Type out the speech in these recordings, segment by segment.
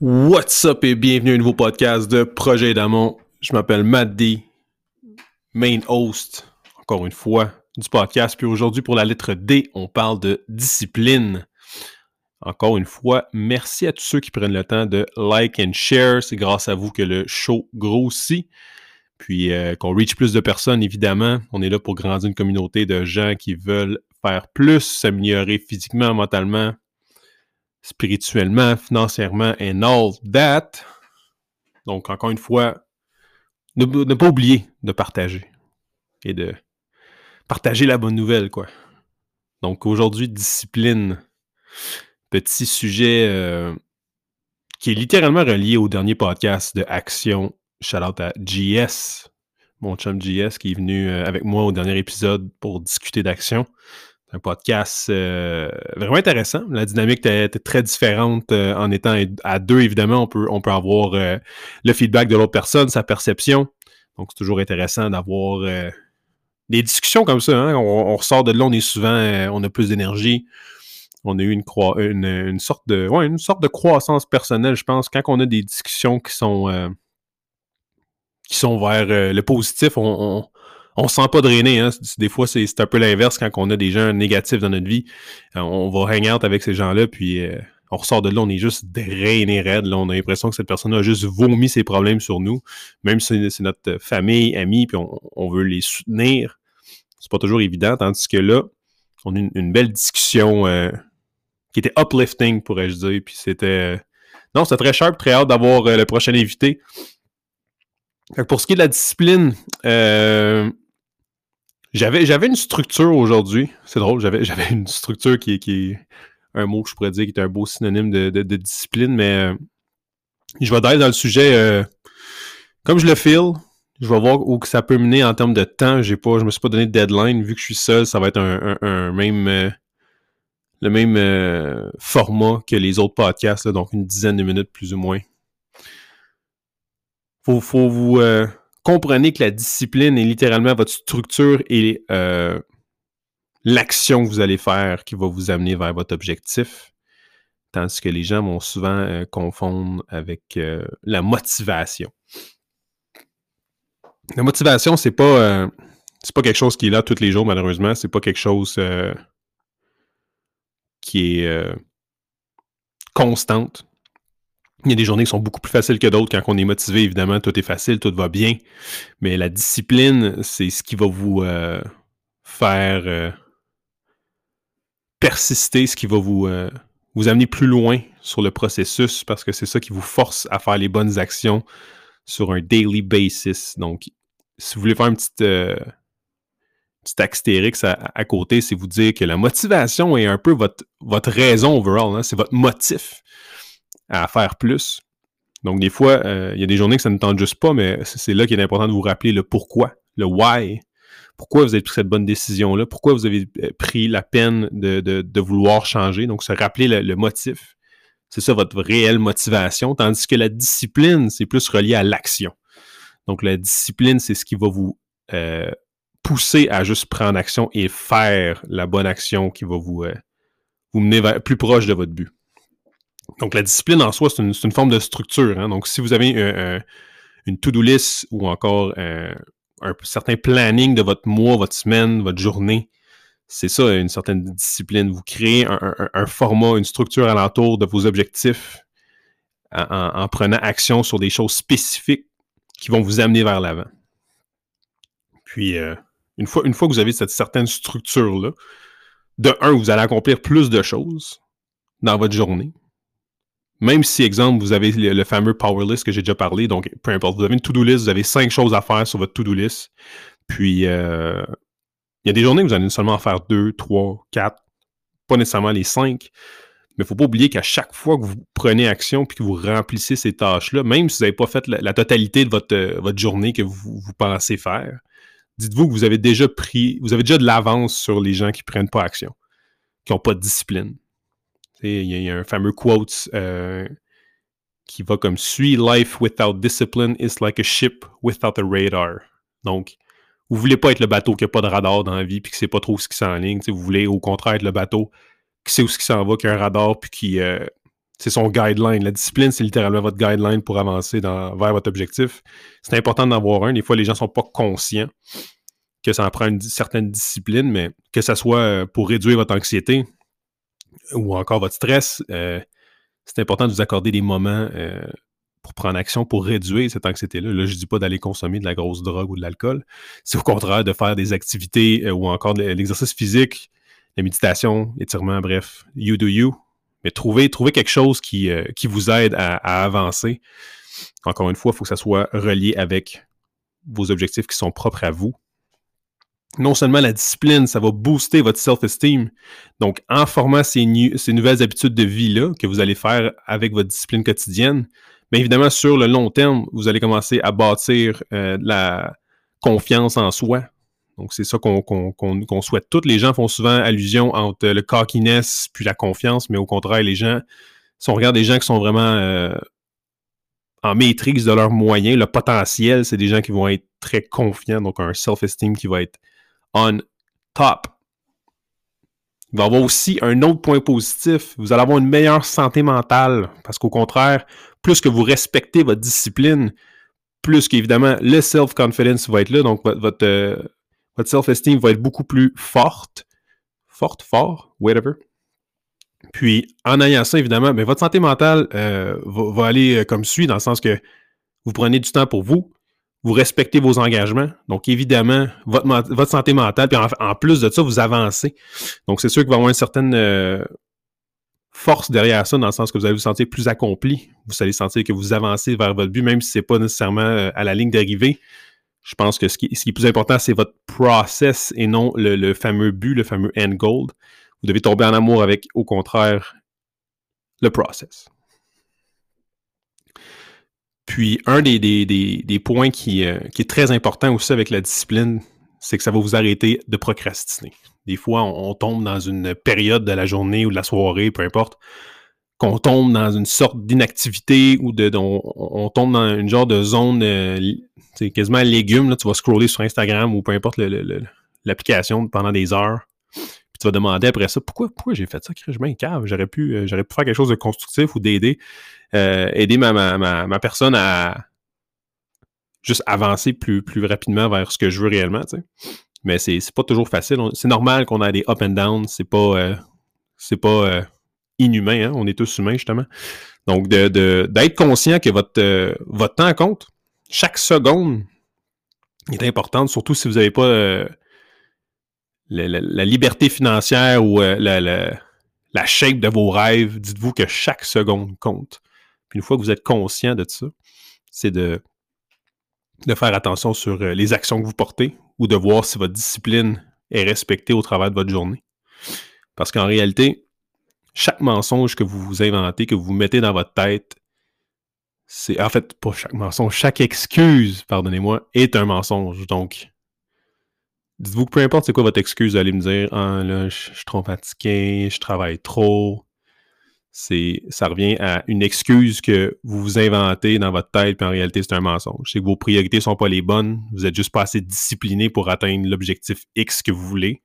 What's up et bienvenue à un nouveau podcast de Projet d'Amont. Je m'appelle Matt D, main host, encore une fois, du podcast. Puis aujourd'hui, pour la lettre D, on parle de discipline. Encore une fois, merci à tous ceux qui prennent le temps de like and share. C'est grâce à vous que le show grossit. Puis euh, qu'on reach plus de personnes, évidemment. On est là pour grandir une communauté de gens qui veulent faire plus, s'améliorer physiquement, mentalement, spirituellement, financièrement, and all that. Donc, encore une fois, ne, pas oublier de partager et de partager la bonne nouvelle, quoi. Donc, aujourd'hui, discipline. Petit sujet euh, qui est littéralement relié au dernier podcast de Action shout out à GS, mon chum GS, qui est venu euh, avec moi au dernier épisode pour discuter d'action. Un podcast euh, vraiment intéressant. La dynamique était, très différente euh, en étant à deux, évidemment. On peut, on peut avoir le feedback de l'autre personne, sa perception. Donc, c'est toujours intéressant d'avoir des discussions comme ça. Hein. On, ressort de là, on est souvent, on a plus d'énergie. On a eu une, une, sorte de, ouais, une sorte de croissance personnelle, je pense, quand on a des discussions qui sont qui sont vers euh, le positif, on, on, se sent pas drainé. Hein. Des fois, c'est un peu l'inverse quand on a des gens négatifs dans notre vie. Euh, on va hang out avec ces gens-là, puis euh, on ressort de là, on est juste drainé raide. On a l'impression que cette personne a juste vomi ses problèmes sur nous, même si c'est notre famille, amis, puis on, veut les soutenir. C'est pas toujours évident, tandis que là, on a une, une belle discussion qui était uplifting, pourrais-je dire, puis c'était... non, c'était très sharp, très hâte d'avoir le prochain invité pour ce qui est de la discipline, euh, j'avais, j'avais une structure aujourd'hui. C'est drôle, j'avais, j'avais une structure qui, qui est un mot que je pourrais dire qui est un beau synonyme de, de, discipline, mais euh, je vais d'aller dans le sujet euh, comme je le feel. Je vais voir où que ça peut mener en termes de temps. J'ai pas, je me suis pas donné de deadline. Vu que je suis seul, ça va être un, un, même le même format que les autres podcasts, donc une dizaine de minutes plus ou moins faut, faut vous euh, comprenez que la discipline est littéralement votre structure et euh, l'action que vous allez faire qui va vous amener vers votre objectif. Tandis que les gens vont souvent euh, confondre avec la motivation. La motivation, c'est pas c'est pas quelque chose qui est là tous les jours, malheureusement. C'est pas quelque chose qui est constante. Il y a des journées qui sont beaucoup plus faciles que d'autres. Quand on est motivé, évidemment, tout est facile, tout va bien. Mais la discipline, c'est ce qui va vous euh, faire euh, persister, ce qui va vous, euh, vous amener plus loin sur le processus, parce que c'est ça qui vous force à faire les bonnes actions sur un daily basis. Donc, si vous voulez faire un petit, petit astérix à, côté, c'est vous dire que la motivation est un peu votre, votre raison overall, hein. c'est votre motif à faire plus. Donc, des fois, euh, il y a des journées que ça ne tente juste pas, mais c'est là qu'il est important de vous rappeler le pourquoi, le why. Pourquoi vous avez pris cette bonne décision-là? Pourquoi vous avez euh, pris la peine de, vouloir changer? Donc, se rappeler le, motif. C'est ça votre réelle motivation. Tandis que la discipline, c'est plus relié à l'action. Donc, la discipline, c'est ce qui va vous euh, pousser à juste prendre action et faire la bonne action qui va vous, vous mener plus proche de votre but. Donc, la discipline en soi, c'est une, forme de structure. Hein. Donc, si vous avez une to-do list ou encore un certain planning de votre mois, votre semaine, votre journée, c'est ça, une certaine discipline. Vous créez un, format, une structure alentour de vos objectifs en, prenant action sur des choses spécifiques qui vont vous amener vers l'avant. Puis, euh, une, fois, une fois que vous avez cette certaine structure-là, de un, vous allez accomplir plus de choses dans votre journée. Même si, exemple, vous avez le, fameux power list que j'ai déjà parlé, donc peu importe, vous avez une to-do list, vous avez cinq choses à faire sur votre to-do list, puis euh, il y a des journées où vous allez seulement en faire deux, trois, quatre, pas nécessairement les cinq, mais il ne faut pas oublier qu'à chaque fois que vous prenez action puis que vous remplissez ces tâches-là, même si vous n'avez pas fait la, totalité de votre, euh, votre journée que vous, vous pensez faire, dites-vous que vous avez déjà pris, vous avez déjà de l'avance sur les gens qui ne prennent pas action, qui n'ont pas de discipline. Il y, a un fameux quote euh, qui va comme suit Life without discipline is like a ship without a radar. Donc, vous voulez pas être le bateau qui n'a pas de radar dans la vie puis qui sait pas trop ce qui s'enligne. Vous voulez au contraire être le bateau qui sait où ce qui s'en va, qui a un radar puis qui, euh, c'est son guideline. La discipline, c'est littéralement votre guideline pour avancer vers votre objectif. C'est important d'en avoir un. Des fois, les gens ne sont pas conscients que ça en prend une certaine discipline, mais que ce soit euh, pour réduire votre anxiété ou encore votre stress, euh, c'est important de vous accorder des moments euh, pour prendre action, pour réduire cette anxiété-là. Là, je ne dis pas d'aller consommer de la grosse drogue ou de l'alcool. C'est au contraire de faire des activités ou encore de l'exercice physique, la méditation, l'étirement, bref, you do you. Mais trouvez, quelque chose qui, qui vous aide à, à, avancer. Encore une fois, il faut que ça soit relié avec vos objectifs qui sont propres à vous non seulement la discipline, ça va booster votre self-esteem. Donc, en formant ces, nouvelles habitudes de vie-là que vous allez faire avec votre discipline quotidienne, mais évidemment, sur le long terme, vous allez commencer à bâtir euh, la confiance en soi. Donc, c'est ça qu'on souhaite. Toutes les gens font souvent allusion entre le cockiness puis la confiance, mais au contraire, les gens, si on regarde des gens qui sont vraiment euh, en maîtrise de leurs moyens, le potentiel, c'est des gens qui vont être très confiants, donc un self-esteem qui va être on top. Il va y avoir aussi un autre point positif. Vous allez avoir une meilleure santé mentale parce qu'au contraire, plus que vous respectez votre discipline, plus qu'évidemment le self-confidence va être là. Donc, votre, euh, self-esteem va être beaucoup plus forte. Forte, fort, whatever. Puis, en ayant ça, évidemment, mais votre santé mentale euh, va, va, aller euh, comme suit, dans le sens que vous prenez du temps pour vous, vous respectez vos engagements. Donc, évidemment, votre, santé mentale, puis en, plus de ça, vous avancez. Donc, c'est sûr qu'il va y avoir une certaine euh, force derrière ça, dans le sens que vous allez vous sentir plus accompli. Vous allez sentir que vous avancez vers votre but, même si ce n'est pas nécessairement euh, à la ligne d'arrivée. Je pense que ce qui, ce qui, est plus important, c'est votre process et non le, le, fameux but, le fameux end goal. Vous devez tomber en amour avec, au contraire, le process. Puis, un des, points euh, qui, est très important aussi avec la discipline, c'est que ça va vous arrêter de procrastiner. Des fois, on, tombe dans une période de la journée ou de la soirée, peu importe, qu'on tombe dans une sorte d'inactivité ou de, on, tombe dans une genre de zone c'est euh, quasiment légume. Là, tu vas scroller sur Instagram ou peu importe l'application pendant des heures. Tu vas demander après ça pourquoi, pourquoi j'ai fait ça, je cave. J'aurais pu, euh, j'aurais pu faire quelque chose de constructif ou d'aider. Euh, aider ma, ma, ma, personne à juste avancer plus, plus rapidement vers ce que je veux réellement. Tu sais. Mais c'est, pas toujours facile. C'est normal qu'on ait des up and down. C'est pas, euh, c'est pas inhumain. Hein? On est tous humains, justement. Donc, de, de, d'être conscient que votre, votre temps compte. Chaque seconde est importante, surtout si vous n'avez pas la, liberté financière ou la, la shape de vos rêves. Dites-vous que chaque seconde compte. Puis une fois que vous êtes conscient de ça, c'est de, de faire attention sur euh, les actions que vous portez ou de voir si votre discipline est respectée au travers de votre journée. Parce qu'en réalité, chaque mensonge que vous vous inventez, que vous mettez dans votre tête, c'est en fait pas chaque mensonge, chaque excuse, pardonnez-moi, est un mensonge. Donc, dites-vous que peu importe c'est quoi votre excuse, allez me dire Ah là, je suis trop fatigué, je travaille trop, c'est ça revient à une excuse que vous vous inventez dans votre tête, puis en réalité, c'est un mensonge. C'est que vos priorités sont pas les bonnes, vous êtes juste pas assez discipliné pour atteindre l'objectif X que vous voulez.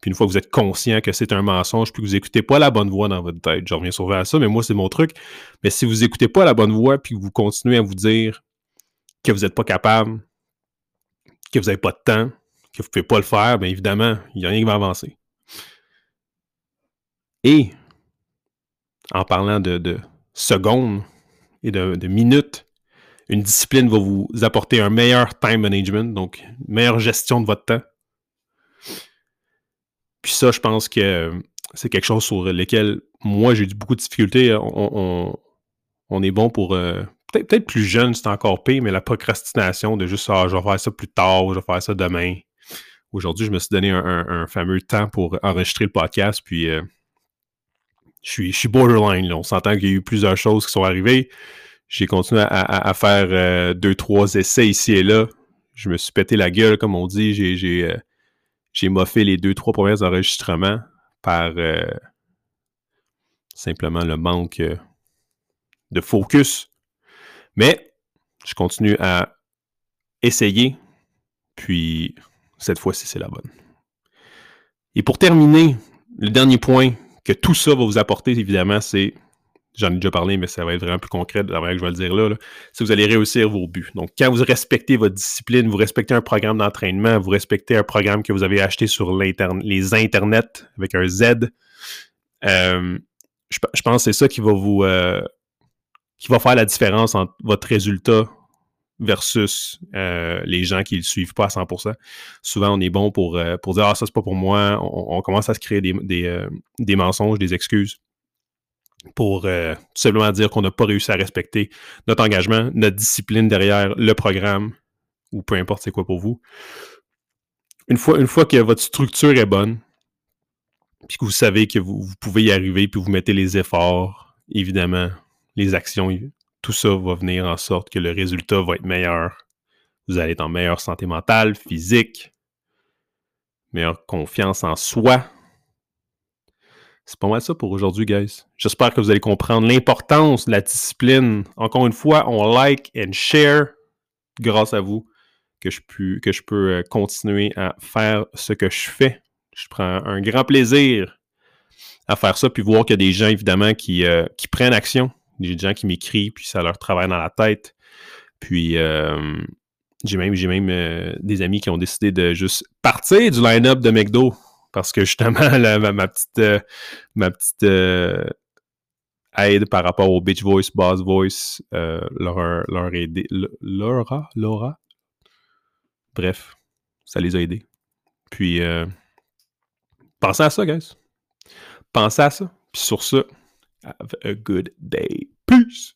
Puis une fois que vous êtes conscient que c'est un mensonge, puis que vous écoutez pas la bonne voix dans votre tête, je reviens souvent à ça, mais moi, c'est mon truc. Mais si vous écoutez pas la bonne voix, puis que vous continuez à vous dire que vous n'êtes pas capable, que vous n'avez pas de temps, que vous ne pouvez pas le faire, bien évidemment, il n'y a rien qui va avancer. Et en parlant de, secondes et de, minutes, une discipline va vous apporter un meilleur time management, donc une meilleure gestion de votre temps. Puis ça, je pense que c'est quelque chose sur lequel moi j'ai eu beaucoup de difficultés. On, est bon pour euh, peut-être plus jeune, c'est encore pire, mais la procrastination de juste ah, je vais faire ça plus tard, je vais faire ça demain. Aujourd'hui, je me suis donné un, fameux temps pour enregistrer le podcast, puis euh, je suis, borderline. On s'entend qu'il y a eu plusieurs choses qui sont arrivées. J'ai continué à, faire euh, deux, trois essais ici et là. Je me suis pété la gueule, comme on dit. J'ai, j'ai, euh, moffé les deux, trois premiers enregistrements par simplement le manque de focus. Mais je continue à essayer. Puis cette fois-ci, c'est la bonne. Et pour terminer, le dernier point que tout ça va vous apporter, évidemment, c'est j'en ai déjà parlé, mais ça va être vraiment plus concret de la manière que je vais le dire là, si vous allez réussir vos buts. Donc, quand vous respectez votre discipline, vous respectez un programme d'entraînement, vous respectez un programme que vous avez acheté sur les internets avec un Z, euh, je, pense que c'est ça qui va vous euh, qui va faire la différence entre votre résultat versus euh, les gens qui ne le suivent pas à 100%. Souvent, on est bon pour, pour dire « Ah, ça, c'est pas pour moi ». On, commence à se créer des, des mensonges, des excuses pour euh, simplement dire qu'on n'a pas réussi à respecter notre engagement, notre discipline derrière le programme, ou peu importe c'est quoi pour vous. Une fois, une fois que votre structure est bonne, puis que vous savez que vous, pouvez y arriver, puis vous mettez les efforts, évidemment, les actions, tout ça va venir en sorte que le résultat va être meilleur. Vous allez être en meilleure santé mentale, physique, meilleure confiance en soi, c'est pas mal ça pour aujourd'hui, guys. J'espère que vous allez comprendre l'importance de la discipline. Encore une fois, on like and share grâce à vous que je peux, euh, continuer à faire ce que je fais. Je prends un grand plaisir à faire ça, puis voir qu'il y a des gens, évidemment, qui, euh, qui prennent action. Des gens qui m'écrivent, puis ça leur travaille dans la tête. Puis euh, j'ai même, j'ai même des amis qui ont décidé de juste partir du line-up de McDo parce que justement, ma, petite, euh, euh, aide par rapport au Beach Voice, Boss Voice, euh, leur, leur aidé. Laura? Laura? Bref, ça les a aidés. Puis, pensez à ça, guys. Pensez à ça. Puis sur ça, have a good day. Peace!